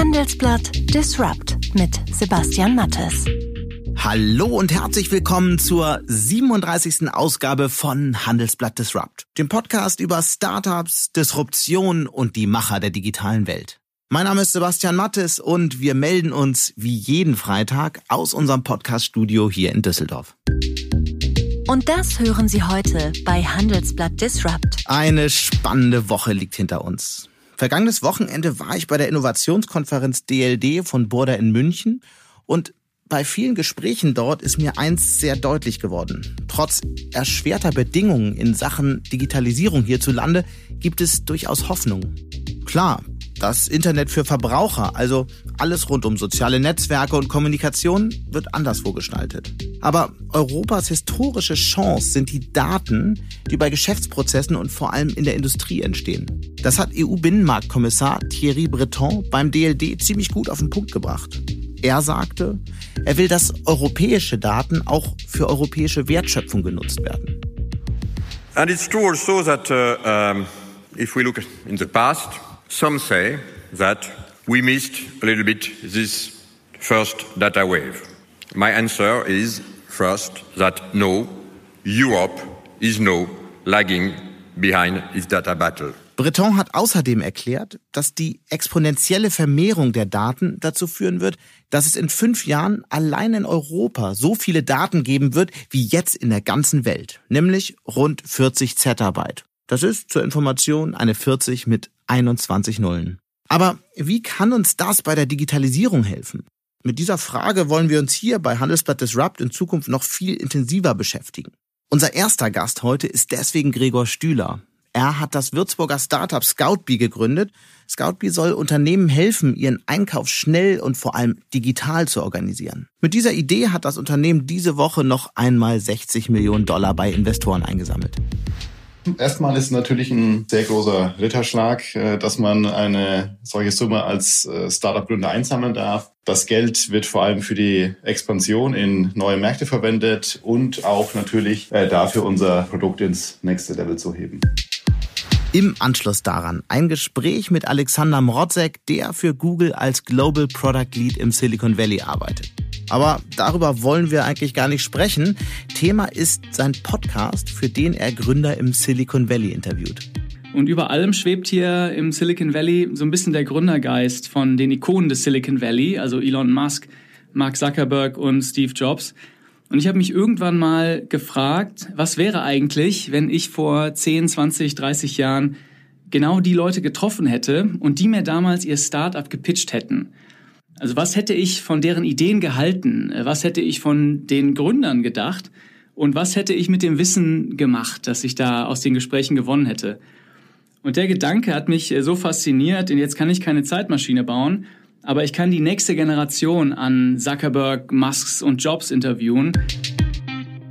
Handelsblatt Disrupt mit Sebastian Mattes. Hallo und herzlich willkommen zur 37. Ausgabe von Handelsblatt Disrupt, dem Podcast über Startups, Disruption und die Macher der digitalen Welt. Mein Name ist Sebastian Mattes und wir melden uns wie jeden Freitag aus unserem Podcaststudio hier in Düsseldorf. Und das hören Sie heute bei Handelsblatt Disrupt. Eine spannende Woche liegt hinter uns. Vergangenes Wochenende war ich bei der Innovationskonferenz DLD von Burda in München und bei vielen Gesprächen dort ist mir eins sehr deutlich geworden. Trotz erschwerter Bedingungen in Sachen Digitalisierung hierzulande gibt es durchaus Hoffnung. Klar, das Internet für Verbraucher, also alles rund um soziale Netzwerke und Kommunikation, wird anderswo gestaltet. Aber Europas historische Chance sind die Daten, die bei Geschäftsprozessen und vor allem in der Industrie entstehen. Das hat EU-Binnenmarktkommissar Thierry Breton beim DLD ziemlich gut auf den Punkt gebracht. Er sagte, er will, dass europäische Daten auch für europäische Wertschöpfung genutzt werden. And it's true also that uh, um, if we look in the past, Some say that we missed a little bit this first data wave. My answer is first that no, Europe is no lagging behind this data battle. Breton hat außerdem erklärt, dass die exponentielle Vermehrung der Daten dazu führen wird, dass es in fünf Jahren allein in Europa so viele Daten geben wird wie jetzt in der ganzen Welt, nämlich rund 40 Zettabyte. Das ist zur Information eine 40 mit 21 Nullen. Aber wie kann uns das bei der Digitalisierung helfen? Mit dieser Frage wollen wir uns hier bei Handelsblatt Disrupt in Zukunft noch viel intensiver beschäftigen. Unser erster Gast heute ist deswegen Gregor Stühler. Er hat das Würzburger Startup Scoutbee gegründet. Scoutbee soll Unternehmen helfen, ihren Einkauf schnell und vor allem digital zu organisieren. Mit dieser Idee hat das Unternehmen diese Woche noch einmal 60 Millionen Dollar bei Investoren eingesammelt. Erstmal ist natürlich ein sehr großer Ritterschlag, äh, dass man eine solche Summe als äh, Startup-Gründer einsammeln darf. Das Geld wird vor allem für die Expansion in neue Märkte verwendet und auch natürlich äh, dafür unser Produkt ins nächste Level zu heben. Im Anschluss daran ein Gespräch mit Alexander Mrodzek, der für Google als Global Product Lead im Silicon Valley arbeitet. Aber darüber wollen wir eigentlich gar nicht sprechen. Thema ist sein Podcast, für den er Gründer im Silicon Valley interviewt. Und über allem schwebt hier im Silicon Valley so ein bisschen der Gründergeist von den Ikonen des Silicon Valley, also Elon Musk, Mark Zuckerberg und Steve Jobs. Und ich habe mich irgendwann mal gefragt, was wäre eigentlich, wenn ich vor 10, 20, 30 Jahren genau die Leute getroffen hätte und die mir damals ihr Startup gepitcht hätten. Also was hätte ich von deren Ideen gehalten? Was hätte ich von den Gründern gedacht? Und was hätte ich mit dem Wissen gemacht, das ich da aus den Gesprächen gewonnen hätte? Und der Gedanke hat mich so fasziniert, denn jetzt kann ich keine Zeitmaschine bauen, aber ich kann die nächste Generation an Zuckerberg, Musks und Jobs interviewen.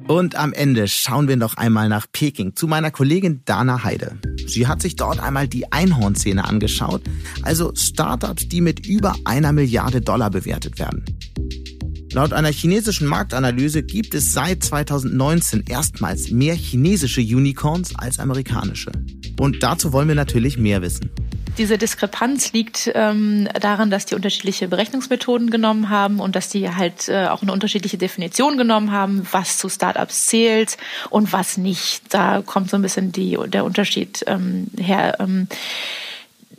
Und am Ende schauen wir noch einmal nach Peking zu meiner Kollegin Dana Heide. Sie hat sich dort einmal die Einhornszene angeschaut, also Startups, die mit über einer Milliarde Dollar bewertet werden. Laut einer chinesischen Marktanalyse gibt es seit 2019 erstmals mehr chinesische Unicorns als amerikanische. Und dazu wollen wir natürlich mehr wissen. Diese Diskrepanz liegt ähm, daran, dass die unterschiedliche Berechnungsmethoden genommen haben und dass die halt äh, auch eine unterschiedliche Definition genommen haben, was zu Startups zählt und was nicht. Da kommt so ein bisschen die, der Unterschied ähm, her. Ähm,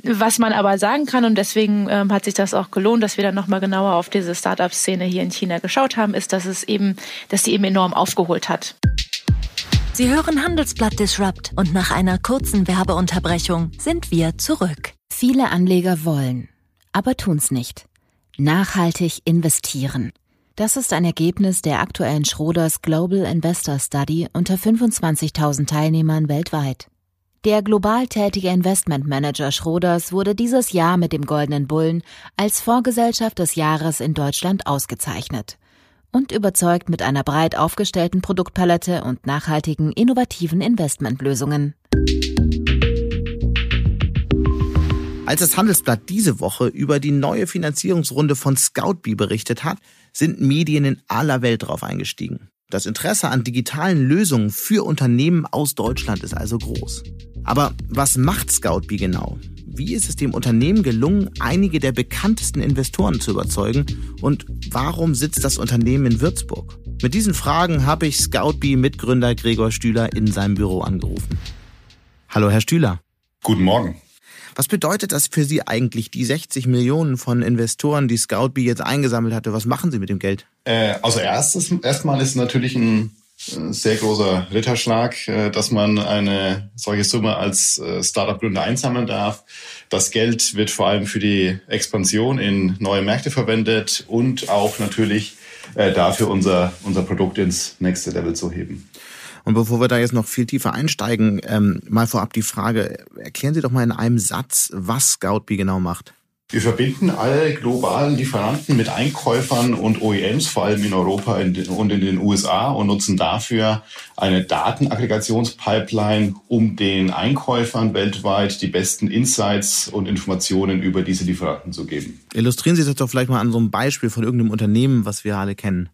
was man aber sagen kann, und deswegen ähm, hat sich das auch gelohnt, dass wir dann nochmal genauer auf diese Startup-Szene hier in China geschaut haben, ist, dass es eben, dass die eben enorm aufgeholt hat. Sie hören Handelsblatt Disrupt und nach einer kurzen Werbeunterbrechung sind wir zurück. Viele Anleger wollen, aber tun's nicht. Nachhaltig investieren. Das ist ein Ergebnis der aktuellen Schroders Global Investor Study unter 25.000 Teilnehmern weltweit. Der global tätige Investmentmanager Schroders wurde dieses Jahr mit dem Goldenen Bullen als Vorgesellschaft des Jahres in Deutschland ausgezeichnet und überzeugt mit einer breit aufgestellten Produktpalette und nachhaltigen, innovativen Investmentlösungen. Als das Handelsblatt diese Woche über die neue Finanzierungsrunde von Scoutbee berichtet hat, sind Medien in aller Welt drauf eingestiegen. Das Interesse an digitalen Lösungen für Unternehmen aus Deutschland ist also groß. Aber was macht Scoutbee genau? Wie ist es dem Unternehmen gelungen, einige der bekanntesten Investoren zu überzeugen und warum sitzt das Unternehmen in Würzburg? Mit diesen Fragen habe ich Scoutbee-Mitgründer Gregor Stühler in seinem Büro angerufen. Hallo, Herr Stühler. Guten Morgen. Was bedeutet das für Sie eigentlich, die 60 Millionen von Investoren, die Scoutbee jetzt eingesammelt hatte? Was machen Sie mit dem Geld? Äh, also erstes, erstmal ist natürlich ein sehr großer Ritterschlag, äh, dass man eine solche Summe als äh, Startup-Gründer einsammeln darf. Das Geld wird vor allem für die Expansion in neue Märkte verwendet und auch natürlich dafür unser, unser Produkt ins nächste Level zu heben. Und bevor wir da jetzt noch viel tiefer einsteigen, ähm, mal vorab die Frage, erklären Sie doch mal in einem Satz, was Scoutbee genau macht. Wir verbinden alle globalen Lieferanten mit Einkäufern und OEMs, vor allem in Europa und in den USA, und nutzen dafür eine Datenaggregationspipeline, um den Einkäufern weltweit die besten Insights und Informationen über diese Lieferanten zu geben. Illustrieren Sie das doch vielleicht mal an so einem Beispiel von irgendeinem Unternehmen, was wir alle kennen.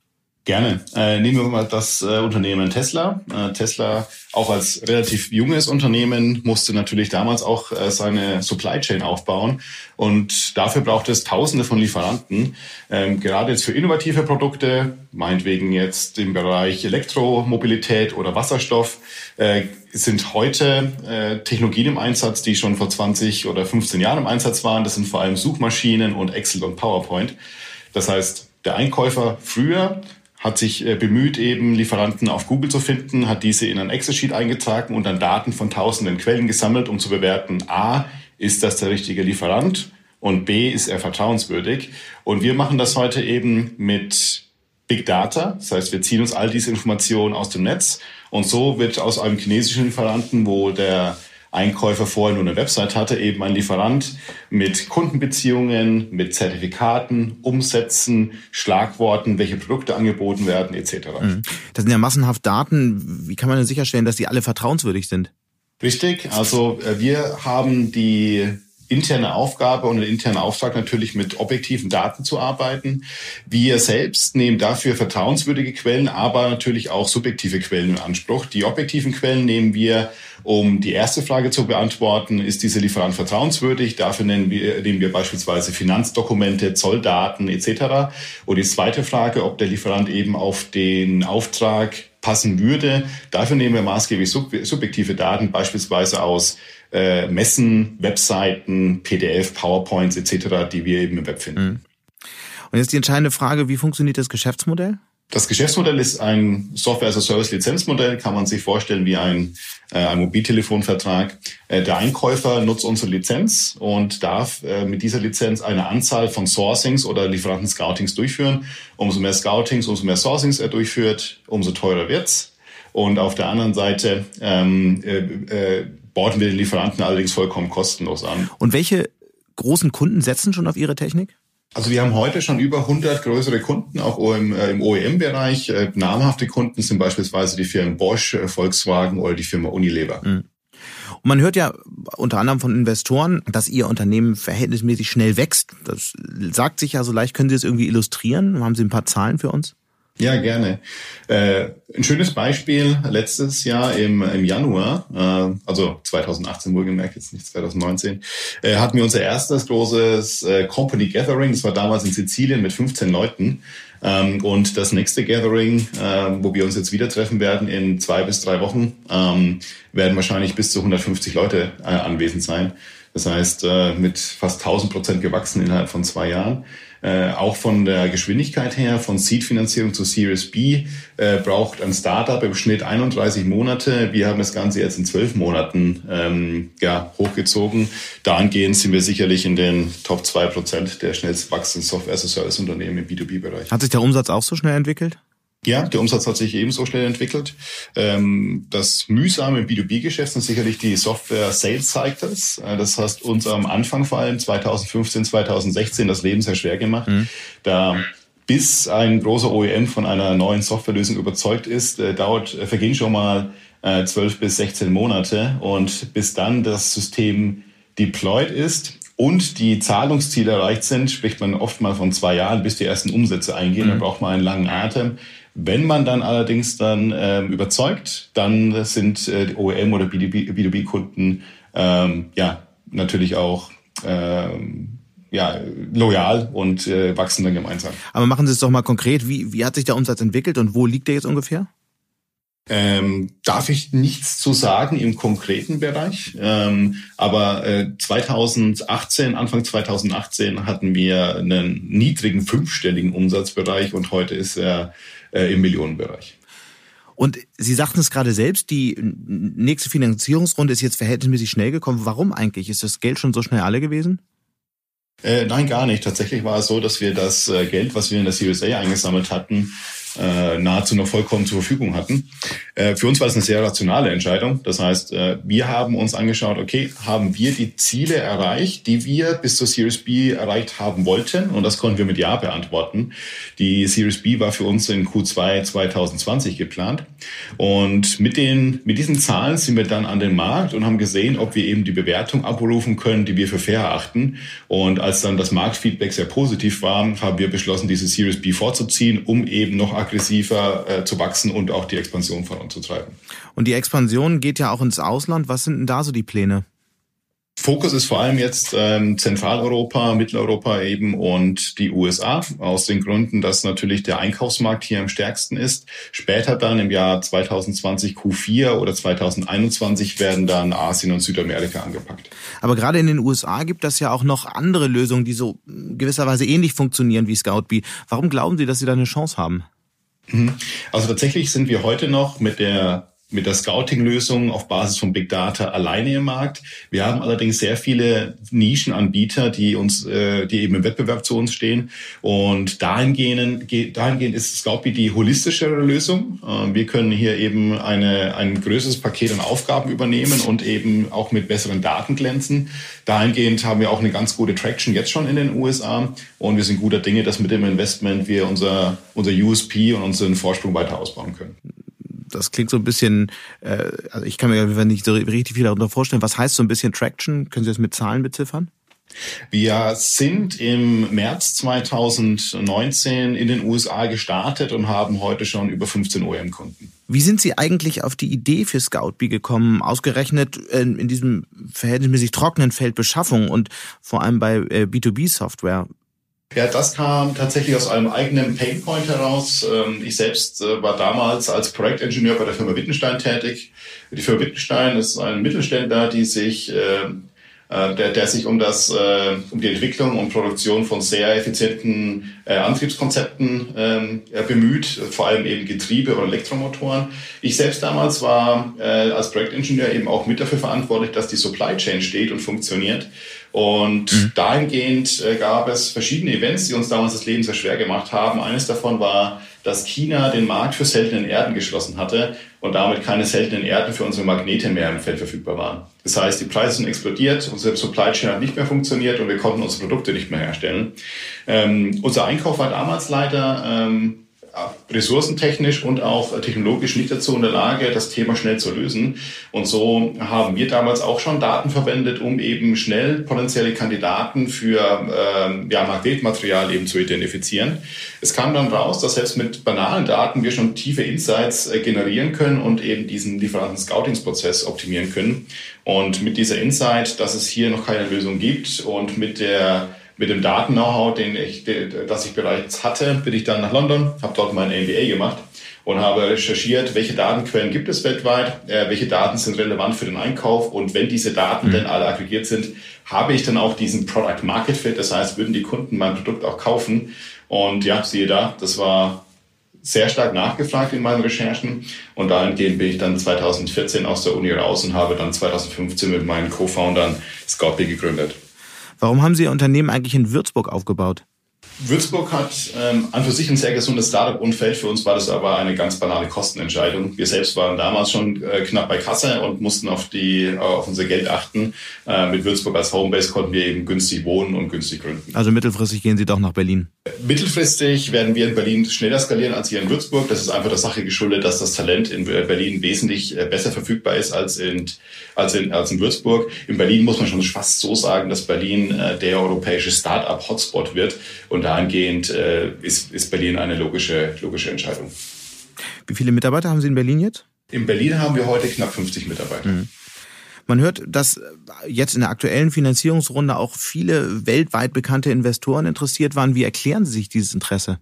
Gerne. Äh, nehmen wir mal das äh, Unternehmen Tesla. Äh, Tesla, auch als relativ junges Unternehmen, musste natürlich damals auch äh, seine Supply Chain aufbauen. Und dafür braucht es Tausende von Lieferanten. Ähm, gerade jetzt für innovative Produkte, meinetwegen jetzt im Bereich Elektromobilität oder Wasserstoff, äh, sind heute äh, Technologien im Einsatz, die schon vor 20 oder 15 Jahren im Einsatz waren. Das sind vor allem Suchmaschinen und Excel und PowerPoint. Das heißt, der Einkäufer früher hat sich äh, bemüht, eben Lieferanten auf Google zu finden, hat diese in ein Excel-Sheet eingetragen und dann Daten von tausenden Quellen gesammelt, um zu bewerten, a, ist das der richtige Lieferant und b, ist er vertrauenswürdig. Und wir machen das heute eben mit Big Data. Das heißt, wir ziehen uns all diese Informationen aus dem Netz und so wird aus einem chinesischen Lieferanten, wo der Einkäufer vorher nur eine Website hatte, eben ein Lieferant mit Kundenbeziehungen, mit Zertifikaten, Umsätzen, Schlagworten, welche Produkte angeboten werden etc. Mhm. Das sind ja massenhaft Daten. Wie kann man denn sicherstellen, dass die alle vertrauenswürdig sind? Richtig. Also äh, wir haben die interne Aufgabe und ein interner Auftrag natürlich mit objektiven Daten zu arbeiten. Wir selbst nehmen dafür vertrauenswürdige Quellen, aber natürlich auch subjektive Quellen in Anspruch. Die objektiven Quellen nehmen wir, um die erste Frage zu beantworten, ist dieser Lieferant vertrauenswürdig? Dafür nehmen wir, nehmen wir beispielsweise Finanzdokumente, Zolldaten etc. Und die zweite Frage, ob der Lieferant eben auf den Auftrag passen würde. Dafür nehmen wir maßgeblich subjektive Daten, beispielsweise aus äh, Messen, Webseiten, PDF, PowerPoints etc., die wir eben im Web finden. Mhm. Und jetzt die entscheidende Frage, wie funktioniert das Geschäftsmodell? Das Geschäftsmodell ist ein Software-as-a-Service-Lizenzmodell, kann man sich vorstellen wie ein, äh, ein Mobiltelefonvertrag. Äh, der Einkäufer nutzt unsere Lizenz und darf äh, mit dieser Lizenz eine Anzahl von Sourcings oder Lieferanten-Scoutings durchführen. Umso mehr Scoutings, umso mehr Sourcings er durchführt, umso teurer wird's. Und auf der anderen Seite ähm, äh, äh, borden wir den Lieferanten allerdings vollkommen kostenlos an. Und welche großen Kunden setzen schon auf Ihre Technik? Also wir haben heute schon über 100 größere Kunden, auch im, äh, im OEM-Bereich. Äh, namhafte Kunden sind beispielsweise die Firmen Bosch, äh, Volkswagen oder die Firma Unilever. Mhm. Und man hört ja unter anderem von Investoren, dass ihr Unternehmen verhältnismäßig schnell wächst. Das sagt sich ja so leicht. Können Sie das irgendwie illustrieren? Haben Sie ein paar Zahlen für uns? Ja, gerne. Äh, ein schönes Beispiel letztes Jahr im, im Januar, äh, also 2018 wohlgemerkt, jetzt nicht 2019, äh, hatten wir unser erstes großes äh, Company Gathering. Das war damals in Sizilien mit 15 Leuten. Ähm, und das nächste Gathering, äh, wo wir uns jetzt wieder treffen werden in zwei bis drei Wochen, ähm, werden wahrscheinlich bis zu 150 Leute äh, anwesend sein. Das heißt, äh, mit fast 1000 Prozent gewachsen innerhalb von zwei Jahren. Äh, auch von der Geschwindigkeit her, von Seed-Finanzierung zu Series B, äh, braucht ein Startup im Schnitt 31 Monate. Wir haben das Ganze jetzt in zwölf Monaten ähm, ja, hochgezogen. Dahingehend sind wir sicherlich in den Top 2 Prozent der schnellst wachsenden Software-as-a-Service-Unternehmen im B2B-Bereich. Hat sich der Umsatz auch so schnell entwickelt? Ja, der Umsatz hat sich ebenso schnell entwickelt. Ähm, das mühsame im B2B-Geschäft sind sicherlich die Software-Sales Cycles. Äh, das heißt, uns am Anfang vor allem 2015, 2016 das Leben sehr schwer gemacht. Mhm. Da bis ein großer OEM von einer neuen Softwarelösung überzeugt ist, äh, dauert, äh, vergehen schon mal zwölf bis 16 Monate und bis dann das System deployed ist und die Zahlungsziele erreicht sind, spricht man oft mal von zwei Jahren, bis die ersten Umsätze eingehen. Mhm. Dann braucht man einen langen Atem. Wenn man dann allerdings dann ähm, überzeugt, dann sind äh, OEM oder B2B-Kunden ähm, ja natürlich auch ähm, ja, loyal und äh, wachsen dann gemeinsam. Aber machen Sie es doch mal konkret. Wie, wie hat sich der Umsatz entwickelt und wo liegt der jetzt ungefähr? Ähm, darf ich nichts zu sagen im konkreten Bereich, ähm, aber äh, 2018, Anfang 2018 hatten wir einen niedrigen fünfstelligen Umsatzbereich und heute ist er äh, im Millionenbereich. Und Sie sagten es gerade selbst, die nächste Finanzierungsrunde ist jetzt verhältnismäßig schnell gekommen. Warum eigentlich? Ist das Geld schon so schnell alle gewesen? Äh, nein, gar nicht. Tatsächlich war es so, dass wir das äh, Geld, was wir in der Series A eingesammelt hatten, äh, nahezu noch vollkommen zur Verfügung hatten. Äh, für uns war es eine sehr rationale Entscheidung. Das heißt, äh, wir haben uns angeschaut, okay, haben wir die Ziele erreicht, die wir bis zur Series B erreicht haben wollten? Und das konnten wir mit Ja beantworten. Die Series B war für uns in Q2 2020 geplant. Und mit, den, mit diesen Zahlen sind wir dann an den Markt und haben gesehen, ob wir eben die Bewertung abrufen können, die wir für fair erachten. Und als dann das Marktfeedback sehr positiv war, haben wir beschlossen, diese Series B vorzuziehen, um eben noch aggressiver äh, zu wachsen und auch die Expansion voranzutreiben. Und die Expansion geht ja auch ins Ausland. Was sind denn da so die Pläne? Fokus ist vor allem jetzt ähm, Zentraleuropa, Mitteleuropa eben und die USA, aus den Gründen, dass natürlich der Einkaufsmarkt hier am stärksten ist. Später dann im Jahr 2020 Q4 oder 2021 werden dann Asien und Südamerika angepackt. Aber gerade in den USA gibt es ja auch noch andere Lösungen, die so gewisserweise ähnlich funktionieren wie Scoutbee. Warum glauben Sie, dass Sie da eine Chance haben? Mhm. Also tatsächlich sind wir heute noch mit der mit der Scouting-Lösung auf Basis von Big Data alleine im Markt. Wir haben allerdings sehr viele Nischenanbieter, die uns, äh, die eben im Wettbewerb zu uns stehen. Und dahingehend, dahingehend ist Scoutbee die holistischere Lösung. Äh, wir können hier eben eine, ein größeres Paket an Aufgaben übernehmen und eben auch mit besseren Daten glänzen. Dahingehend haben wir auch eine ganz gute Traction jetzt schon in den USA. Und wir sind guter Dinge, dass mit dem Investment wir unser, unser USP und unseren Vorsprung weiter ausbauen können das klingt so ein bisschen, äh, also ich kann mir nicht so richtig viel darunter vorstellen. Was heißt so ein bisschen Traction? Können Sie das mit Zahlen beziffern? Wir sind im März 2019 in den USA gestartet und haben heute schon über 15 OEM-Kunden. Wie sind Sie eigentlich auf die Idee für Scoutbee gekommen, ausgerechnet in diesem verhältnismäßig trockenen Feld Beschaffung und vor allem bei B2B-Software? Ja, das kam tatsächlich aus einem eigenen Painpoint heraus. Ähm, ich selbst äh, war damals als Projektingenieur bei der Firma Wittenstein tätig. Die Firma Wittenstein ist ein Mittelständler, die sich ähm, äh, der, der sich um das äh, um die Entwicklung und Produktion von sehr effizienten äh, Antriebskonzepten ähm, bemüht, vor allem eben Getriebe und Elektromotoren. Ich selbst damals war äh, als Projektingenieur eben auch mit dafür verantwortlich, dass die Supply Chain steht und funktioniert. Und mhm. dahingehend äh, gab es verschiedene Events, die uns damals das Leben sehr schwer gemacht haben. Eines davon war, dass China den Markt für seltenen Erden geschlossen hatte und damit keine seltenen Erden für unsere Magnete mehr im Feld verfügbar waren. Das heißt, die Preise sind explodiert, unsere Supply Chain hat nicht mehr funktioniert und wir konnten unsere Produkte nicht mehr herstellen. Ähm, unser Einkauf war damals leider ähm, ressourcentechnisch und auch technologisch nicht dazu in der Lage, das Thema schnell zu lösen. Und so haben wir damals auch schon Daten verwendet, um eben schnell potenzielle Kandidaten für ähm, ja, Magnetmaterial eben zu identifizieren. Es kam dann raus, dass selbst mit banalen Daten wir schon tiefe Insights äh, generieren können und eben diesen Lieferanten-Scoutingsprozess optimieren können. Und mit dieser Insight, dass es hier noch keine Lösung gibt und mit der mit dem Daten-Know-how, den ich, das ich bereits hatte, bin ich dann nach London, habe dort mein MBA gemacht und habe recherchiert, welche Datenquellen gibt es weltweit, äh, welche Daten sind relevant für den Einkauf und wenn diese Daten mhm. denn alle aggregiert sind, habe ich dann auch diesen Product Market Fit, das heißt, würden die Kunden mein Produkt auch kaufen und ja, siehe da, das war sehr stark nachgefragt in meinen Recherchen und dahingehend bin ich dann 2014 aus der Uni raus und habe dann 2015 mit meinen Co-Foundern Scoutbee gegründet. Warum haben Sie Ihr Unternehmen eigentlich in Würzburg aufgebaut? Würzburg hat ähm, an für sich ein sehr gesundes Startup-Umfeld. Für uns war das aber eine ganz banale Kostenentscheidung. Wir selbst waren damals schon äh, knapp bei Kasse und mussten auf, die, äh, auf unser Geld achten. Äh, mit Würzburg als Homebase konnten wir eben günstig wohnen und günstig gründen. Also mittelfristig gehen Sie doch nach Berlin? Mittelfristig werden wir in Berlin schneller skalieren als hier in Würzburg. Das ist einfach der Sache geschuldet, dass das Talent in Berlin wesentlich äh, besser verfügbar ist als in, als in, als in Würzburg. In Berlin muss man schon fast so sagen, dass Berlin äh, der europäische Start-up-Hotspot wird. Und dahingehend äh, ist, ist Berlin eine logische, logische Entscheidung. Wie viele Mitarbeiter haben Sie in Berlin jetzt? In Berlin haben wir heute knapp 50 Mitarbeiter. Mhm. Man hört, dass jetzt in der aktuellen Finanzierungsrunde auch viele weltweit bekannte Investoren interessiert waren. Wie erklären Sie sich dieses Interesse?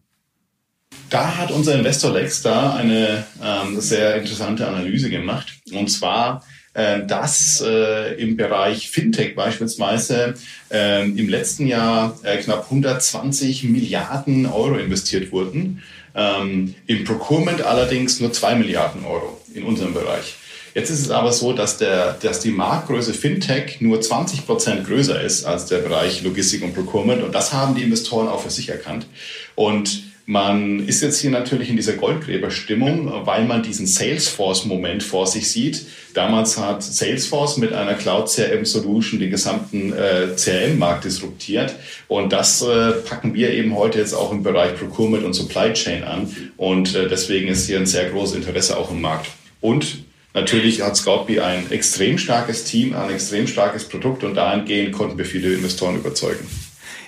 Da hat unser Investor Lex da eine ähm, sehr interessante Analyse gemacht. Und zwar, dass äh, im Bereich Fintech beispielsweise äh, im letzten Jahr äh, knapp 120 Milliarden Euro investiert wurden. Ähm, Im Procurement allerdings nur 2 Milliarden Euro in unserem Bereich. Jetzt ist es aber so, dass, der, dass die Marktgröße Fintech nur 20 Prozent größer ist als der Bereich Logistik und Procurement. Und das haben die Investoren auch für sich erkannt. Und man ist jetzt hier natürlich in dieser Goldgräberstimmung, weil man diesen Salesforce-Moment vor sich sieht. Damals hat Salesforce mit einer Cloud CRM Solution den gesamten äh, CRM-Markt disruptiert. Und das äh, packen wir eben heute jetzt auch im Bereich Procurement und Supply Chain an. Und äh, deswegen ist hier ein sehr großes Interesse auch im Markt. Und Natürlich hat Scoutbee ein extrem starkes Team, ein extrem starkes Produkt und dahingehend konnten wir viele Investoren überzeugen.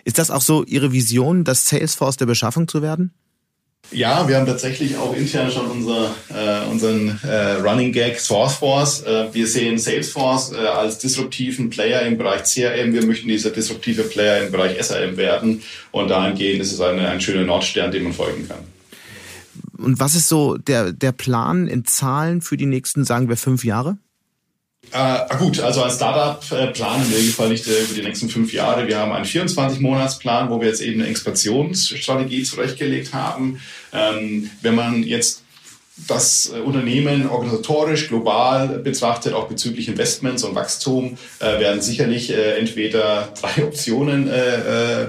Ist das auch so Ihre Vision, das Salesforce der Beschaffung zu werden? Ja, wir haben tatsächlich auch intern schon unser, äh, unseren äh, Running Gag Sourceforce. Äh, wir sehen Salesforce äh, als disruptiven Player im Bereich CRM. Wir möchten dieser disruptive Player im Bereich SRM werden. Und dahingehend ist es eine, ein schöner Nordstern, dem man folgen kann. Und was ist so der, der Plan in Zahlen für die nächsten, sagen wir, fünf Jahre? Äh, gut, also als Startup äh, planen wir nicht äh, über die nächsten fünf Jahre. Wir haben einen 24-Monats-Plan, wo wir jetzt eben eine Expansionsstrategie zurechtgelegt haben. Ähm, wenn man jetzt das äh, Unternehmen organisatorisch global betrachtet, auch bezüglich Investments und Wachstum, äh, werden sicherlich äh, entweder drei Optionen äh, äh,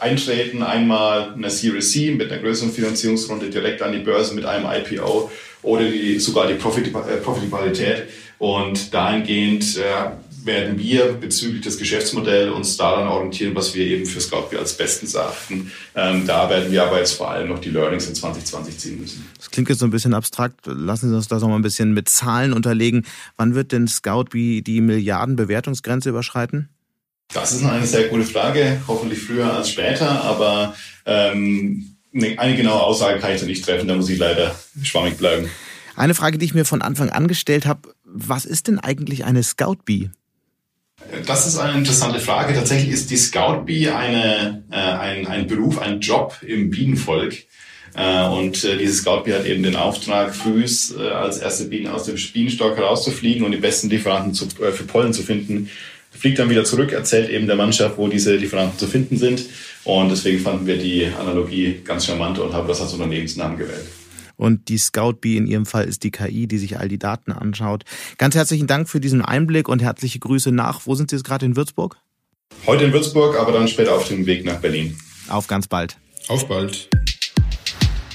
eintreten. Einmal eine Series C mit einer größeren Finanzierungsrunde direkt an die Börse mit einem IPO oder die, sogar die Profitabilität. Und dahingehend äh, werden wir bezüglich des Geschäftsmodells uns daran orientieren, was wir eben für Scoutby als bestens erachten. Ähm, da werden wir aber jetzt vor allem noch die Learnings in 2020 ziehen müssen. Das klingt jetzt so ein bisschen abstrakt. Lassen Sie uns das noch mal ein bisschen mit Zahlen unterlegen. Wann wird denn Scoutby die Milliardenbewertungsgrenze überschreiten? Das ist eine sehr gute Frage. Hoffentlich früher als später, aber ähm, eine genaue Aussage kann ich da nicht treffen. Da muss ich leider schwammig bleiben. Eine Frage, die ich mir von Anfang an gestellt habe, was ist denn eigentlich eine Scout Bee? Das ist eine interessante Frage. Tatsächlich ist die Scout Bee eine, äh, ein, ein Beruf, ein Job im Bienenvolk. Äh, und äh, diese Scout Bee hat eben den Auftrag, frühs äh, als erste Bienen aus dem Bienenstock herauszufliegen und die besten Lieferanten zu, äh, für Pollen zu finden. Fliegt dann wieder zurück, erzählt eben der Mannschaft, wo diese Lieferanten zu finden sind. Und deswegen fanden wir die Analogie ganz charmant und haben das als Unternehmensnamen gewählt. Und die Scout Bee in Ihrem Fall ist die KI, die sich all die Daten anschaut. Ganz herzlichen Dank für diesen Einblick und herzliche Grüße nach. Wo sind Sie jetzt gerade in Würzburg? Heute in Würzburg, aber dann später auf dem Weg nach Berlin. Auf ganz bald. Auf bald.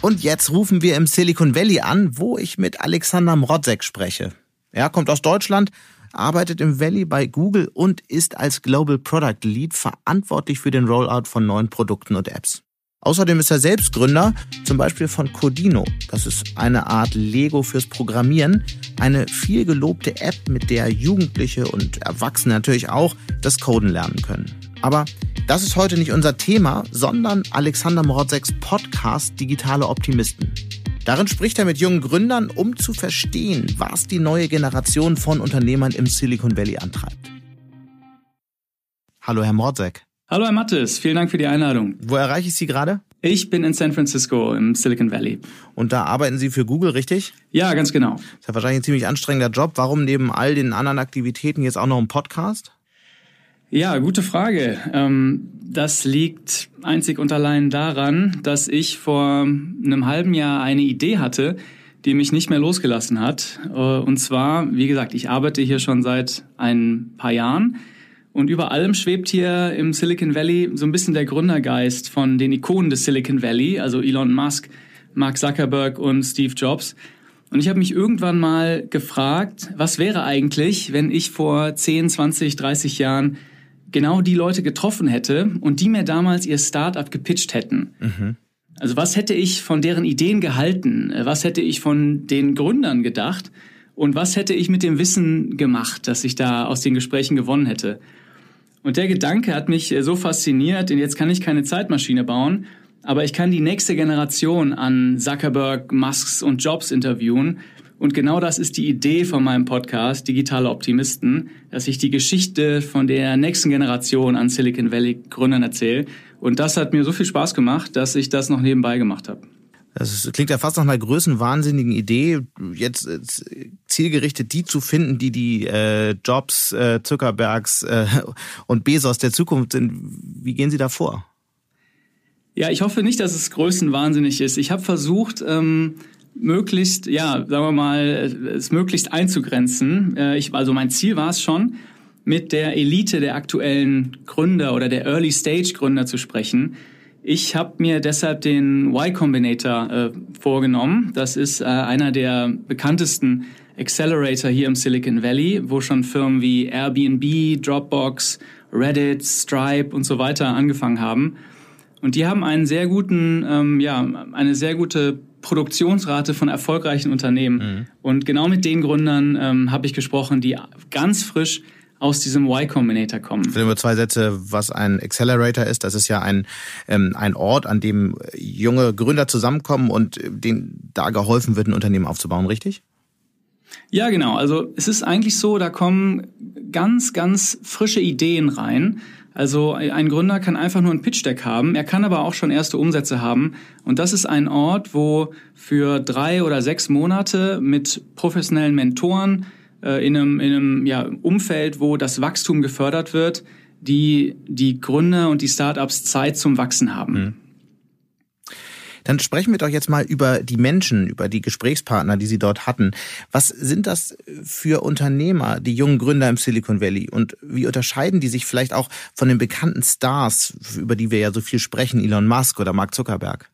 Und jetzt rufen wir im Silicon Valley an, wo ich mit Alexander Mrodzek spreche. Er kommt aus Deutschland, arbeitet im Valley bei Google und ist als Global Product Lead verantwortlich für den Rollout von neuen Produkten und Apps. Außerdem ist er selbst Gründer, zum Beispiel von Codino. Das ist eine Art Lego fürs Programmieren. Eine viel gelobte App, mit der Jugendliche und Erwachsene natürlich auch das Coden lernen können. Aber das ist heute nicht unser Thema, sondern Alexander Morodzeks Podcast Digitale Optimisten. Darin spricht er mit jungen Gründern, um zu verstehen, was die neue Generation von Unternehmern im Silicon Valley antreibt. Hallo, Herr Morodzek. Hallo Herr Mattes, vielen Dank für die Einladung. Wo erreiche ich Sie gerade? Ich bin in San Francisco im Silicon Valley. Und da arbeiten Sie für Google, richtig? Ja, ganz genau. Das ist ja wahrscheinlich ein ziemlich anstrengender Job. Warum neben all den anderen Aktivitäten jetzt auch noch ein Podcast? Ja, gute Frage. Ähm, das liegt einzig und allein daran, dass ich vor einem halben Jahr eine Idee hatte, die mich nicht mehr losgelassen hat. Äh, und zwar, wie gesagt, ich arbeite hier schon seit ein paar Jahren und über allem schwebt hier im Silicon Valley so ein bisschen der Gründergeist von den Ikonen des Silicon Valley, also Elon Musk, Mark Zuckerberg und Steve Jobs. Und ich habe mich irgendwann mal gefragt, was wäre eigentlich, wenn ich vor 10, 20, 30 Jahren genau die Leute getroffen hätte und die mir damals ihr Startup gepitcht hätten. Mhm. Also was hätte ich von deren Ideen gehalten? Was hätte ich von den Gründern gedacht? Und was hätte ich mit dem Wissen gemacht, das ich da aus den Gesprächen gewonnen hätte? Und der Gedanke hat mich äh, so fasziniert, denn jetzt kann ich keine Zeitmaschine bauen, aber ich kann die nächste Generation an Zuckerberg, Musks und Jobs interviewen Und genau das ist die Idee von meinem Podcast Digitale Optimisten, dass ich die Geschichte von der nächsten Generation an Silicon Valley Gründern erzähle. Und das hat mir so viel Spaß gemacht, dass ich das noch nebenbei gemacht habe. Das klingt ja fast nach einer größenwahnsinnigen Idee, jetzt äh, zielgerichtet die zu finden, die die äh, Jobs, äh, Zuckerbergs äh, und Bezos der Zukunft sind. Wie gehen Sie da vor? Ja, ich hoffe nicht, dass es größenwahnsinnig ist. Ich habe versucht, ähm, möglichst, ja, sagen wir mal, es möglichst einzugrenzen. Äh, ich, also mein Ziel war es schon, mit der Elite der aktuellen Gründer oder der Early Stage Gründer zu sprechen. Ich habe mir deshalb den Y Combinator äh, vorgenommen. Das ist äh, einer der bekanntesten Accelerator hier im Silicon Valley, wo schon Firmen wie Airbnb, Dropbox, Reddit, Stripe und so weiter angefangen haben. Und die haben einen sehr guten, ähm, ja, eine sehr gute Produktionsrate von erfolgreichen Unternehmen. Mhm. Und genau mit den Gründern ähm, habe ich gesprochen, die ganz frisch aus diesem Y Combinator kommen. Vielleicht nur zwei Sätze, was ein Accelerator ist. Das ist ja ein, ähm, ein Ort, an dem junge Gründer zusammenkommen und denen da geholfen wird, ein Unternehmen aufzubauen, richtig? Ja, genau. Also es ist eigentlich so, da kommen ganz, ganz frische Ideen rein. Also ein Gründer kann einfach nur ein Pitch-Deck haben, er kann aber auch schon erste Umsätze haben. Und das ist ein Ort, wo für drei oder sechs Monate mit professionellen Mentoren äh, in einem, in einem ja, Umfeld, wo das Wachstum gefördert wird, die die Gründer und die Startups Zeit zum Wachsen haben. Mhm. Dann sprechen wir doch jetzt mal über die Menschen, über die Gesprächspartner, die Sie dort hatten. Was sind das für Unternehmer, die jungen Gründer im Silicon Valley? Und wie unterscheiden die sich vielleicht auch von den bekannten Stars, über die wir ja so viel sprechen, Elon Musk oder Mark Zuckerberg?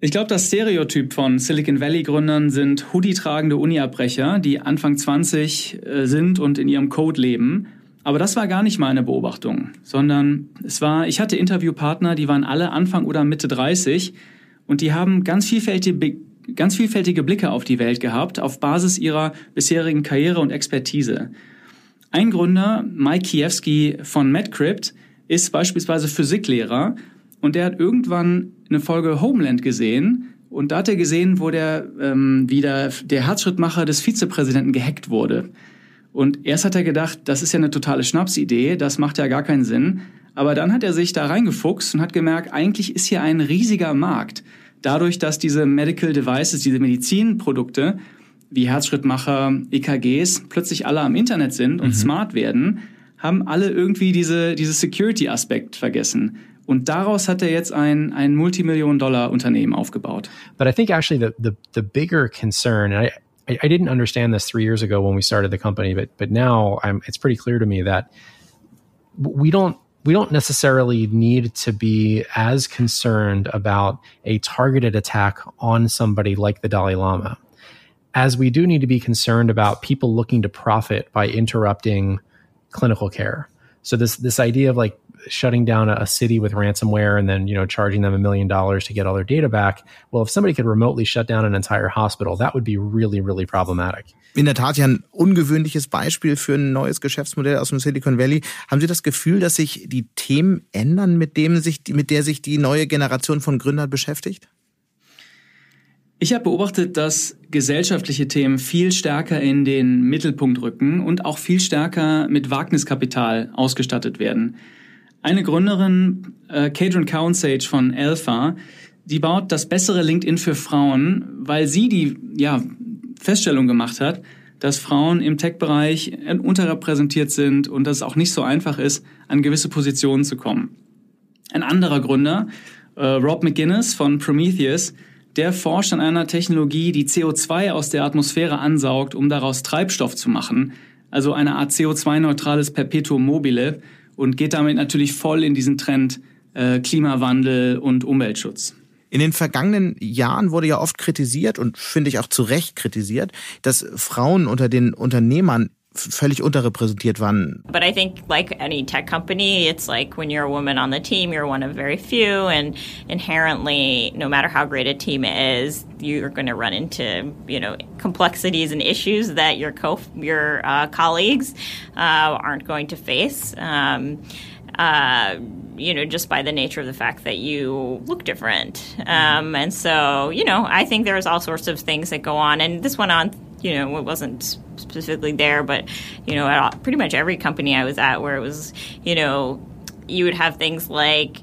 Ich glaube, das Stereotyp von Silicon Valley-Gründern sind Hoodie-tragende Uni-Abbrecher, die Anfang 20 äh, sind und in ihrem Code leben. Aber das war gar nicht meine Beobachtung, sondern es war, ich hatte Interviewpartner, die waren alle Anfang oder Mitte 30 und die haben ganz vielfältige, ganz vielfältige Blicke auf die Welt gehabt, auf Basis ihrer bisherigen Karriere und Expertise. Ein Gründer, Mike Kiewski von MedCrypt, ist beispielsweise Physiklehrer und der hat irgendwann eine Folge Homeland gesehen und da hat er gesehen, wo der ähm, wieder der Herzschrittmacher des Vizepräsidenten gehackt wurde. Und erst hat er gedacht, das ist ja eine totale Schnapsidee, das macht ja gar keinen Sinn. Aber dann hat er sich da reingefuchst und hat gemerkt, eigentlich ist hier ein riesiger Markt. Dadurch, dass diese Medical Devices, diese Medizinprodukte wie Herzschrittmacher, EKGs plötzlich alle am Internet sind und mhm. smart werden, haben alle irgendwie diese, diese Security-Aspekt vergessen. Und daraus hat er jetzt ein, ein Multimillion-Dollar-Unternehmen aufgebaut. But I think actually the, the, the bigger concern, I, I, I didn't understand this three years ago when we started the company, but, but now I'm, it's pretty clear to me that we don't we don't necessarily need to be as concerned about a targeted attack on somebody like the Dalai Lama as we do need to be concerned about people looking to profit by interrupting clinical care. So this this idea of like shutting down a, city with ransomware and then you know charging them a million dollars to get all their data back. Well, if somebody could remotely shut down an entire hospital, that would be really really problematic. In der Tat ja ein ungewöhnliches Beispiel für ein neues Geschäftsmodell aus dem Silicon Valley. Haben Sie das Gefühl, dass sich die Themen ändern, mit dem sich mit der sich die neue Generation von Gründern beschäftigt? Ich habe beobachtet, dass gesellschaftliche Themen viel stärker in den Mittelpunkt rücken und auch viel stärker mit Wagniskapital ausgestattet werden. Eine Gründerin, äh, Kadron Counsage von Alpha, die baut das bessere LinkedIn für Frauen, weil sie die ja, Feststellung gemacht hat, dass Frauen im Tech-Bereich unterrepräsentiert sind und dass es auch nicht so einfach ist, an gewisse Positionen zu kommen. Ein anderer Gründer, äh, Rob McGuinness von Prometheus, der forscht an einer Technologie, die CO2 aus der Atmosphäre ansaugt, um daraus Treibstoff zu machen, also eine Art CO2-neutrales Perpetuum mobile, und geht damit natürlich voll in diesen Trend äh, Klimawandel und Umweltschutz. In den vergangenen Jahren wurde ja oft kritisiert und finde ich auch zu Recht kritisiert, dass Frauen unter den Unternehmern völlig unterrepräsentiert waren. But I think like any tech company, it's like when you're a woman on the team, you're one of very few and inherently no matter how great a team is, you're going to run into, you know, complexities and issues that your co your uh, colleagues uh, aren't going to face. Um, uh, you know, just by the nature of the fact that you look different. Um, and so, you know, I think there's all sorts of things that go on. And this went on you know, it wasn't specifically there, but, you know, at pretty much every company I was at where it was, you know, you would have things like,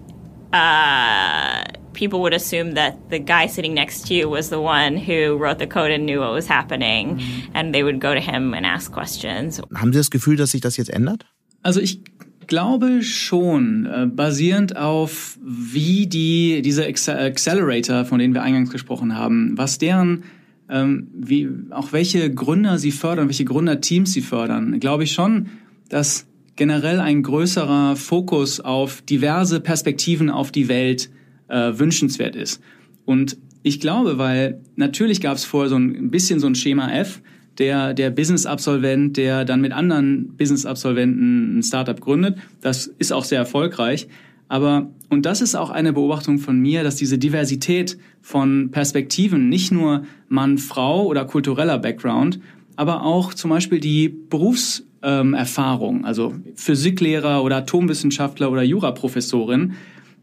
uh, people would assume that the guy sitting next to you was the one who wrote the code and knew what was happening, mhm. and they would go to him and ask questions. Haben Sie das Gefühl, dass sich das jetzt ändert? Also ich glaube schon, äh, basierend auf wie die diese Accelerator, von denen wir eingangs gesprochen haben, was deren ähm, wie auch welche Gründer sie fördern, welche Gründerteams sie fördern, glaube ich schon, dass generell ein größerer Fokus auf diverse Perspektiven auf die Welt äh, wünschenswert ist. Und ich glaube, weil natürlich gab es vorher so ein bisschen so ein Schema F, der, der Business-Absolvent, der dann mit anderen Business-Absolventen ein Startup gründet. Das ist auch sehr erfolgreich. Aber, und das ist auch eine Beobachtung von mir, dass diese Diversität von Perspektiven, nicht nur Mann, Frau oder kultureller Background, aber auch zum Beispiel die Berufserfahrung, ähm, also Physiklehrer oder Atomwissenschaftler oder Juraprofessorin,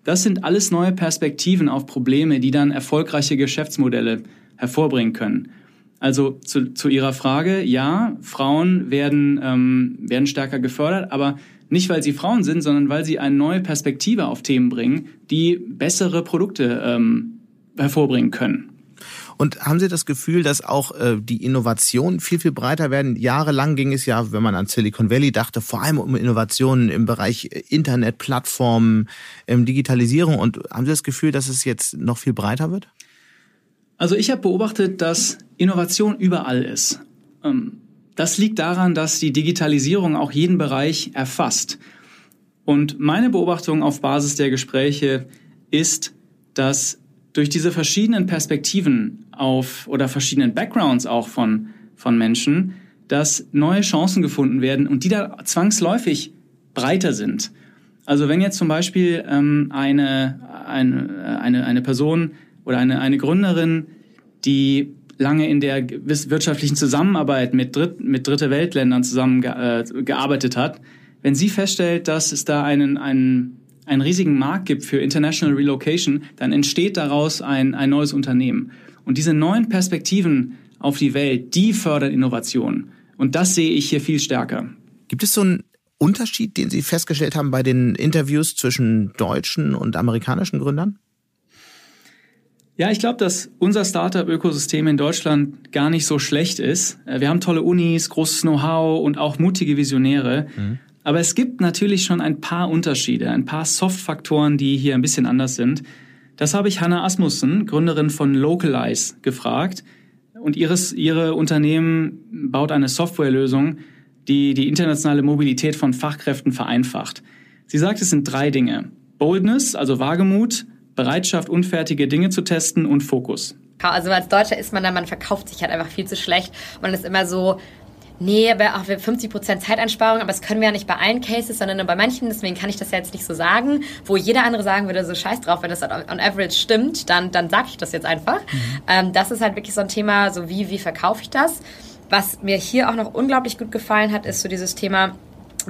das sind alles neue Perspektiven auf Probleme, die dann erfolgreiche Geschäftsmodelle hervorbringen können. Also zu, zu Ihrer Frage, ja, Frauen werden, ähm, werden stärker gefördert, aber nicht, weil sie Frauen sind, sondern weil sie eine neue Perspektive auf Themen bringen, die bessere Produkte ähm, hervorbringen können. Und haben Sie das Gefühl, dass auch äh, die Innovationen viel, viel breiter werden? Jahrelang ging es ja, wenn man an Silicon Valley dachte, vor allem um Innovationen im Bereich Internet, Plattformen, ähm, Digitalisierung. Und haben Sie das Gefühl, dass es jetzt noch viel breiter wird? Also ich habe beobachtet, dass Innovation überall ist. Ähm, das liegt daran, dass die Digitalisierung auch jeden Bereich erfasst. Und meine Beobachtung auf Basis der Gespräche ist, dass durch diese verschiedenen Perspektiven auf oder verschiedenen Backgrounds auch von, von Menschen, dass neue Chancen gefunden werden und die da zwangsläufig breiter sind. Also wenn jetzt zum Beispiel ähm, eine, eine, eine, eine Person oder eine, eine Gründerin, die lange in der wirtschaftlichen Zusammenarbeit mit, Dritt, mit Dritte Weltländern zusammengearbeitet äh, hat, wenn sie feststellt, dass es da einen, einen, einen riesigen Markt gibt für International Relocation, dann entsteht daraus ein, ein neues Unternehmen. Und diese neuen Perspektiven auf die Welt, die fördern Innovation. Und das sehe ich hier viel stärker. Gibt es so einen Unterschied, den Sie festgestellt haben bei den Interviews zwischen deutschen und amerikanischen Gründern? Ja, ich glaube, dass unser Startup-Ökosystem in Deutschland gar nicht so schlecht ist. Äh, wir haben tolle Unis, großes Know-how und auch mutige Visionäre. Mhm. Aber es gibt natürlich schon ein paar Unterschiede, ein paar Soft-Faktoren, die hier ein bisschen anders sind. Das habe ich Hannah Asmussen, Gründerin von Localize, gefragt. Und ihres, ihre Unternehmen baut eine Softwarelösung, die die internationale Mobilität von Fachkräften vereinfacht. Sie sagt, es sind drei Dinge. Boldness, also Wagemut, Bereitschaft, unfertige Dinge zu testen und Fokus. Also als Deutscher ist man da, man verkauft sich halt einfach viel zu schlecht. Man ist immer so, nee, aber auch 50% Zeiteinsparung, aber das können wir ja nicht bei allen Cases, sondern nur bei manchen, deswegen kann ich das ja jetzt nicht so sagen. Wo jeder andere sagen würde, so scheiß drauf, wenn das on average stimmt, dann, dann sage ich das jetzt einfach. Mhm. Ähm, das ist halt wirklich so ein Thema, so wie, wie verkaufe ich das? Was mir hier auch noch unglaublich gut gefallen hat, ist so dieses Thema,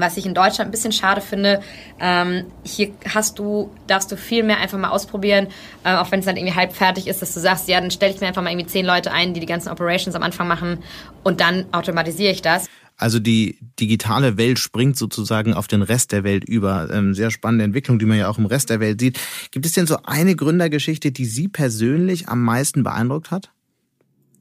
was ich in Deutschland ein bisschen schade finde, ähm, hier hast du, darfst du viel mehr einfach mal ausprobieren, äh, auch wenn es dann irgendwie halb fertig ist, dass du sagst, ja, dann stelle ich mir einfach mal irgendwie zehn Leute ein, die die ganzen Operations am Anfang machen und dann automatisiere ich das. Also die digitale Welt springt sozusagen auf den Rest der Welt über. Ähm, sehr spannende Entwicklung, die man ja auch im Rest der Welt sieht. Gibt es denn so eine Gründergeschichte, die Sie persönlich am meisten beeindruckt hat?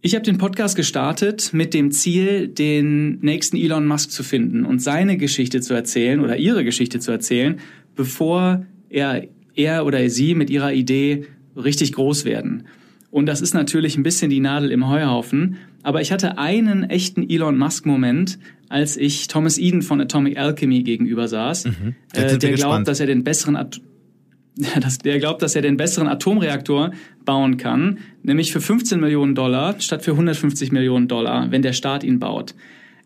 Ich habe den Podcast gestartet mit dem Ziel, den nächsten Elon Musk zu finden und seine Geschichte zu erzählen oder ihre Geschichte zu erzählen, bevor er, er oder sie mit ihrer Idee richtig groß werden. Und das ist natürlich ein bisschen die Nadel im Heuhaufen. Aber ich hatte einen echten Elon Musk-Moment, als ich Thomas Eden von Atomic Alchemy gegenüber saß, mhm. äh, der glaubt, dass er den besseren At dass der glaubt, dass er den besseren Atomreaktor bauen kann, nämlich für 15 Millionen Dollar statt für 150 Millionen Dollar, wenn der Staat ihn baut.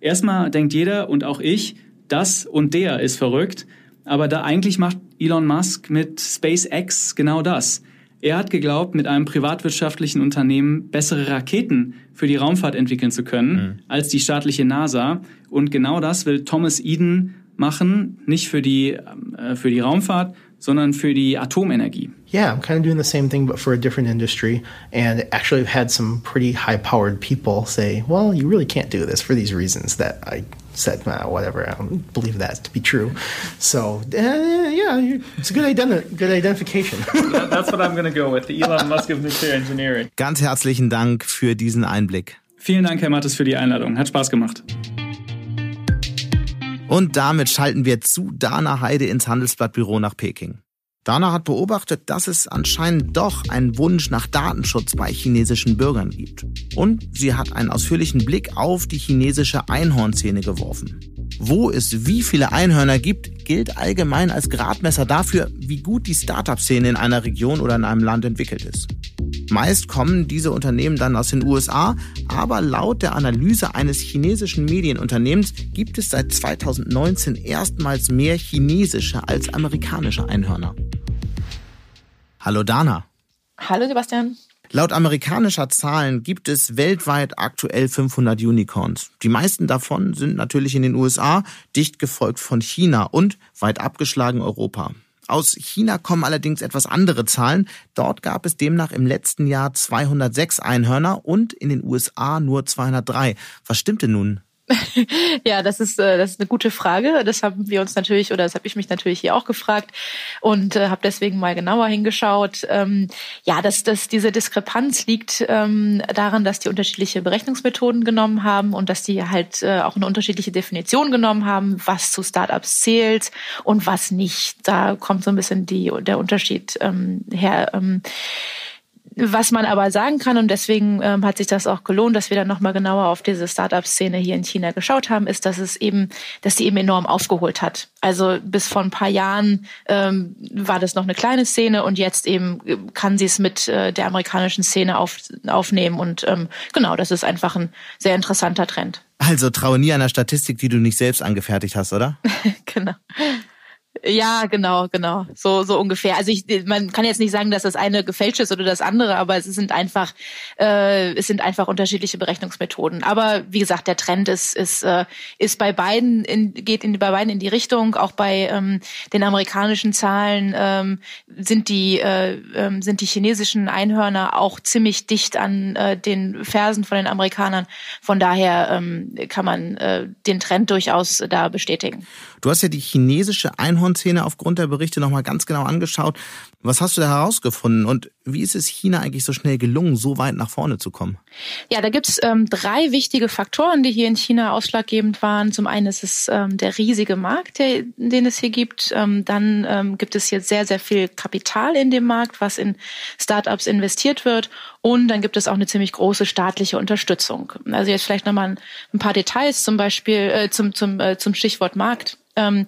Erstmal denkt jeder und auch ich, das und der ist verrückt, aber da eigentlich macht Elon Musk mit SpaceX genau das. Er hat geglaubt, mit einem privatwirtschaftlichen Unternehmen bessere Raketen für die Raumfahrt entwickeln zu können mhm. als die staatliche NASA. Und genau das will Thomas Eden machen, nicht für die, äh, für die Raumfahrt, sondern für die Atomenergie. yeah, I'm kind of doing the same thing, but for a different industry. And actually, I've had some pretty high powered people say, well, you really can't do this for these reasons that I said, well, whatever, I don't believe that to be true. So, uh, yeah, it's a good, identi good identification. That's what I'm going to go with, the Elon Musk of nuclear engineering. Ganz herzlichen Dank für diesen Einblick. Vielen Dank, Herr Mattes, für die Einladung. Hat Spaß gemacht. Und damit schalten wir zu Dana Heide ins Handelsblattbüro nach Peking. Dana hat beobachtet, dass es anscheinend doch einen Wunsch nach Datenschutz bei chinesischen Bürgern gibt. Und sie hat einen ausführlichen Blick auf die chinesische Einhornszene geworfen. Wo es wie viele Einhörner gibt, gilt allgemein als Gradmesser dafür, wie gut die Startup-Szene in einer Region oder in einem Land entwickelt ist. Meist kommen diese Unternehmen dann aus den USA, aber laut der Analyse eines chinesischen Medienunternehmens gibt es seit 2019 erstmals mehr chinesische als amerikanische Einhörner. Hallo Dana. Hallo Sebastian. Laut amerikanischer Zahlen gibt es weltweit aktuell 500 Unicorns. Die meisten davon sind natürlich in den USA, dicht gefolgt von China und weit abgeschlagen Europa. Aus China kommen allerdings etwas andere Zahlen. Dort gab es demnach im letzten Jahr 206 Einhörner und in den USA nur 203. Was stimmte nun? ja, das ist, äh, das ist eine gute Frage. Das haben wir uns natürlich, oder das habe ich mich natürlich hier auch gefragt und äh, habe deswegen mal genauer hingeschaut. Ähm, ja, dass, dass diese Diskrepanz liegt ähm, daran, dass die unterschiedliche Berechnungsmethoden genommen haben und dass die halt äh, auch eine unterschiedliche Definition genommen haben, was zu Startups zählt und was nicht. Da kommt so ein bisschen die, der Unterschied ähm, her. Ähm, was man aber sagen kann, und deswegen ähm, hat sich das auch gelohnt, dass wir dann nochmal genauer auf diese Startup-Szene hier in China geschaut haben, ist, dass es eben, dass die eben enorm aufgeholt hat. Also bis vor ein paar Jahren ähm, war das noch eine kleine Szene und jetzt eben kann sie es mit äh, der amerikanischen Szene auf, aufnehmen. Und ähm, genau, das ist einfach ein sehr interessanter Trend. Also traue nie einer Statistik, die du nicht selbst angefertigt hast, oder? genau. Ja, genau, genau. So, so ungefähr. Also ich, man kann jetzt nicht sagen, dass das eine gefälscht ist oder das andere, aber es sind einfach, äh, es sind einfach unterschiedliche Berechnungsmethoden. Aber wie gesagt, der Trend ist, ist, äh, ist bei beiden in, geht in, bei beiden in die Richtung. Auch bei ähm, den amerikanischen Zahlen ähm, sind die, äh, äh, sind die chinesischen Einhörner auch ziemlich dicht an äh, den Fersen von den Amerikanern. Von daher ähm, kann man äh, den Trend durchaus da bestätigen. Du hast ja die chinesische Einhornszene aufgrund der Berichte nochmal ganz genau angeschaut. Was hast du da herausgefunden und wie ist es China eigentlich so schnell gelungen, so weit nach vorne zu kommen? Ja, da gibt's ähm, drei wichtige Faktoren, die hier in China ausschlaggebend waren. Zum einen ist es ähm, der riesige Markt, der, den es hier gibt. Ähm, dann ähm, gibt es hier sehr, sehr viel Kapital in dem Markt, was in Startups investiert wird. Und dann gibt es auch eine ziemlich große staatliche Unterstützung. Also jetzt vielleicht nochmal ein, paar Details zum Beispiel äh, zum, zum, äh, zum Stichwort Markt. Ähm,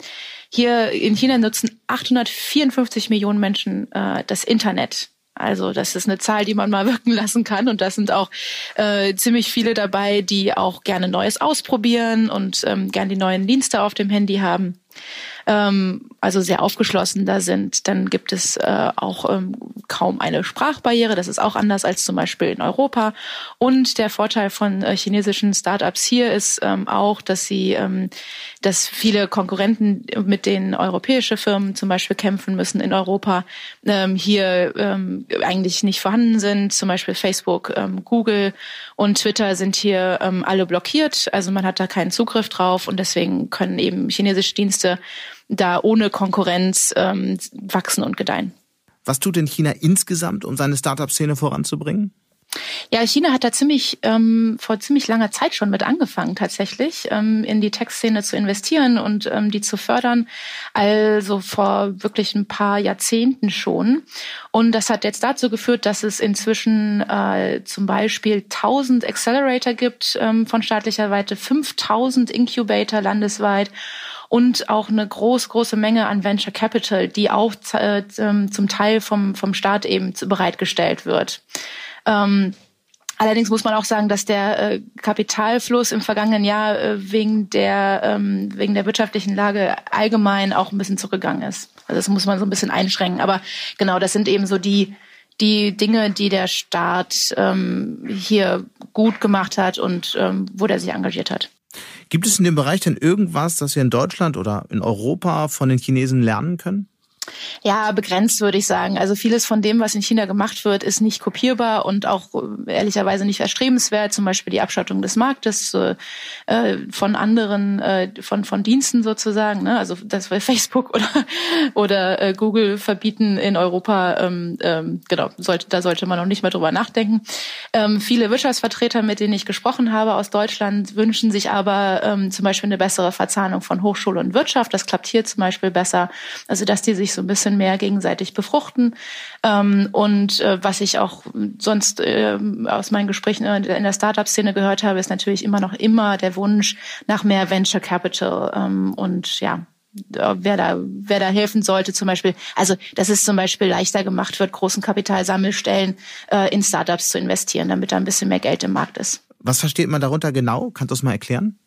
hier in China nutzen 854 Millionen Menschen äh, das Internet. Also das ist eine Zahl, die man mal wirken lassen kann. Und da sind auch äh, ziemlich viele dabei, die auch gerne Neues ausprobieren und ähm, gerne die neuen Dienste auf dem Handy haben ähm, also sehr aufgeschlossen da sind. Dann gibt es äh, auch ähm, kaum eine Sprachbarriere. Das ist auch anders als zum Beispiel in Europa. Und der Vorteil von äh, chinesischen Startups hier ist ähm, auch, dass sie, ähm, dass viele Konkurrenten, mit denen europäische Firmen zum Beispiel kämpfen müssen in Europa, ähm, hier ähm, eigentlich nicht vorhanden sind. Zum Beispiel Facebook, ähm, Google und Twitter sind hier ähm, alle blockiert. Also man hat da keinen Zugriff drauf und deswegen können eben chinesische Dienste da ohne Konkurrenz ähm, wachsen und gedeihen. Was tut denn China insgesamt, um seine Startup-Szene voranzubringen? Ja, China hat da ziemlich ähm, vor ziemlich langer Zeit schon mit angefangen, tatsächlich ähm, in die Tech-Szene zu investieren und ähm, die zu fördern. Also vor wirklich ein paar Jahrzehnten schon. Und das hat jetzt dazu geführt, dass es inzwischen äh, zum Beispiel 1000 Accelerator gibt ähm, von staatlicher Seite, 5000 Incubator landesweit und auch eine groß, große Menge an Venture Capital, die auch äh, zum Teil vom, vom Staat eben bereitgestellt wird. Ähm, Allerdings muss man auch sagen, dass der äh, Kapitalfluss im vergangenen Jahr äh, wegen der ähm, wegen der wirtschaftlichen Lage allgemein auch ein bisschen zurückgegangen ist. Also das muss man so ein bisschen einschränken. Aber genau, das sind eben so die die Dinge, die der Staat ähm, hier gut gemacht hat und ähm, wo der sich engagiert hat. Gibt es in dem Bereich denn irgendwas, das wir in Deutschland oder in Europa von den Chinesen lernen können? Ja, begrenzt würde ich sagen. Also vieles von dem, was in China gemacht wird, ist nicht kopierbar und auch äh, ehrlicherweise nicht erstrebenswert. Zum Beispiel die Abschottung des Marktes äh, von anderen, äh, von von Diensten sozusagen. Ne? Also das wir Facebook oder oder äh, Google verbieten in Europa. Ähm, ähm, genau, sollte da sollte man noch nicht mal drüber nachdenken. Ähm, viele Wirtschaftsvertreter, mit denen ich gesprochen habe aus Deutschland, wünschen sich aber ähm, zum Beispiel eine bessere Verzahnung von Hochschule und Wirtschaft. Das klappt hier zum Beispiel besser. Also dass die sich so ein bisschen mehr gegenseitig befruchten. Ähm, und äh, was ich auch sonst äh, aus meinen Gesprächen in der Startup-Szene gehört habe, ist natürlich immer noch immer der Wunsch nach mehr Venture Capital. Ähm, und ja, wer da, wer da helfen sollte, zum Beispiel, also dass es zum Beispiel leichter gemacht wird, großen Kapitalsammelstellen äh, in Startups zu investieren, damit da ein bisschen mehr Geld im Markt ist. Was versteht man darunter genau? Kannst du das mal erklären?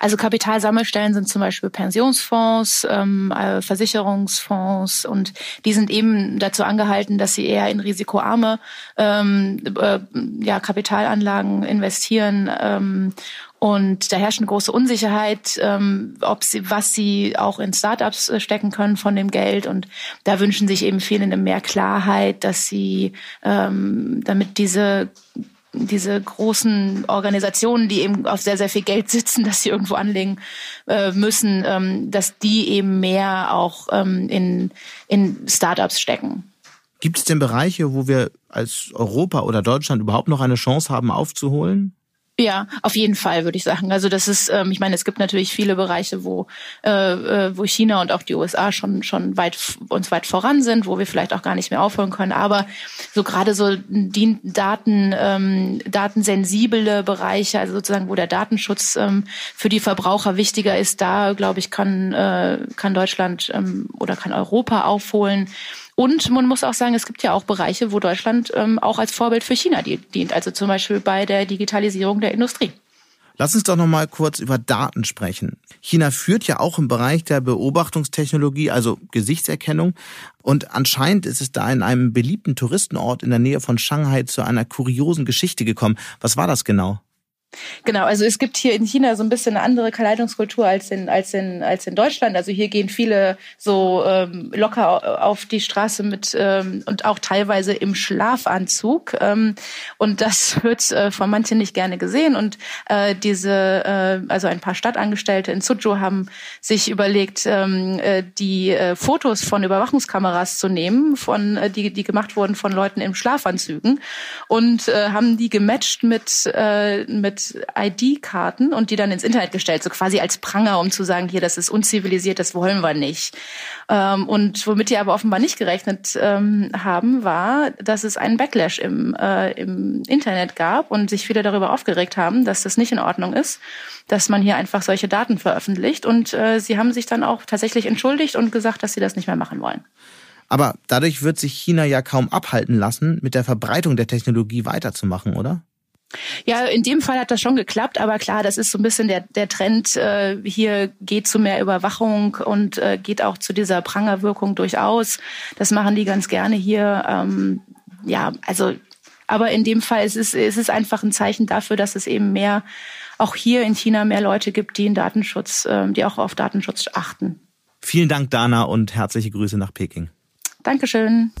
Also Kapitalsammelstellen sind zum Beispiel Pensionsfonds, ähm, äh, Versicherungsfonds und die sind eben dazu angehalten, dass sie eher in risikoarme ähm, äh, ja, Kapitalanlagen investieren. Ähm, und da herrscht eine große Unsicherheit, ähm, ob sie, was sie auch in Startups äh, stecken können von dem Geld. Und da wünschen sich eben viele eine mehr Klarheit, dass sie, ähm, damit diese diese großen Organisationen, die eben auf sehr, sehr viel Geld sitzen, dass sie irgendwo anlegen äh, müssen, ähm, dass die eben mehr auch ähm, in, in Startups stecken. Gibt es denn Bereiche, wo wir als Europa oder Deutschland überhaupt noch eine Chance haben aufzuholen? Ja, auf jeden Fall würde ich sagen. Also das ist, ähm, ich meine, es gibt natürlich viele Bereiche, wo äh, äh wo China und auch die USA schon schon weit uns weit voran sind, wo wir vielleicht auch gar nicht mehr aufholen können. Aber so gerade so die Daten ähm, datensensible Bereiche, also sozusagen, wo der Datenschutz ähm, für die Verbraucher wichtiger ist, da glaube ich kann äh, kann Deutschland ähm, oder kann Europa aufholen. Und man muss auch sagen, es gibt ja auch Bereiche, wo Deutschland ähm, auch als Vorbild für China dient. Also zum Beispiel bei der Digitalisierung der Industrie. Lass uns doch noch mal kurz über Daten sprechen. China führt ja auch im Bereich der Beobachtungstechnologie, also Gesichtserkennung. Und anscheinend ist es da in einem beliebten Touristenort in der Nähe von Shanghai zu einer kuriosen Geschichte gekommen. Was war das genau? Genau, also es gibt hier in China so ein bisschen eine andere Kleidungskultur als in, als in, als in Deutschland. Also hier gehen viele so ähm, locker auf die Straße mit ähm, und auch teilweise im Schlafanzug. Ähm, und das wird äh, von manchen nicht gerne gesehen. Und äh, diese, äh, also ein paar Stadtangestellte in Suzhou haben sich überlegt, ähm, äh, die äh, Fotos von Überwachungskameras zu nehmen, von äh, die, die gemacht wurden von Leuten im Schlafanzügen und äh, haben die gematcht mit, äh, ID-Karten und die dann ins Internet gestellt, so quasi als Pranger, um zu sagen, hier, das ist unzivilisiert, das wollen wir nicht. Ähm, und womit die aber offenbar nicht gerechnet ähm, haben, war, dass es einen Backlash im, äh, im Internet gab und sich viele darüber aufgeregt haben, dass das nicht in Ordnung ist, dass man hier einfach solche Daten veröffentlicht. Und äh, sie haben sich dann auch tatsächlich entschuldigt und gesagt, dass sie das nicht mehr machen wollen. Aber dadurch wird sich China ja kaum abhalten lassen, mit der Verbreitung der Technologie weiterzumachen, oder? Ja, in dem Fall hat das schon geklappt, aber klar, das ist so ein bisschen der, der Trend. Äh, hier geht zu mehr Überwachung und äh, geht auch zu dieser Prangerwirkung durchaus. Das machen die ganz gerne hier. Ähm, ja, also, aber in dem Fall ist es, ist es einfach ein Zeichen dafür, dass es eben mehr, auch hier in China mehr Leute gibt, die in Datenschutz, äh, die auch auf Datenschutz achten. Vielen Dank, Dana, und herzliche Grüße nach Peking. Dankeschön.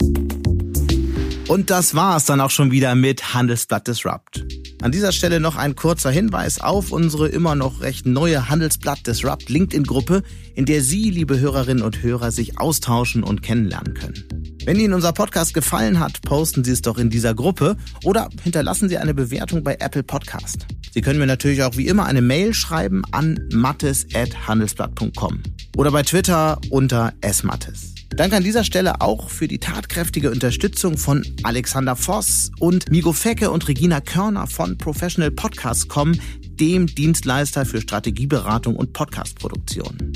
Und das war's dann auch schon wieder mit Handelsblatt Disrupt. An dieser Stelle noch ein kurzer Hinweis auf unsere immer noch recht neue Handelsblatt Disrupt LinkedIn-Gruppe, in der Sie, liebe Hörerinnen und Hörer, sich austauschen und kennenlernen können. Wenn Ihnen unser Podcast gefallen hat, posten Sie es doch in dieser Gruppe oder hinterlassen Sie eine Bewertung bei Apple Podcast. Sie können mir natürlich auch wie immer eine Mail schreiben an mattes.handelsblatt.com oder bei Twitter unter smattes. Danke an dieser Stelle auch für die tatkräftige Unterstützung von Alexander Voss und Migo Fecke und Regina Körner von Professional Podcast.com, dem Dienstleister für Strategieberatung und Podcastproduktion.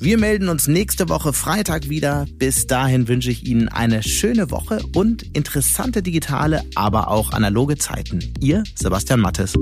Wir melden uns nächste Woche Freitag wieder. Bis dahin wünsche ich Ihnen eine schöne Woche und interessante digitale, aber auch analoge Zeiten. Ihr Sebastian Mattes.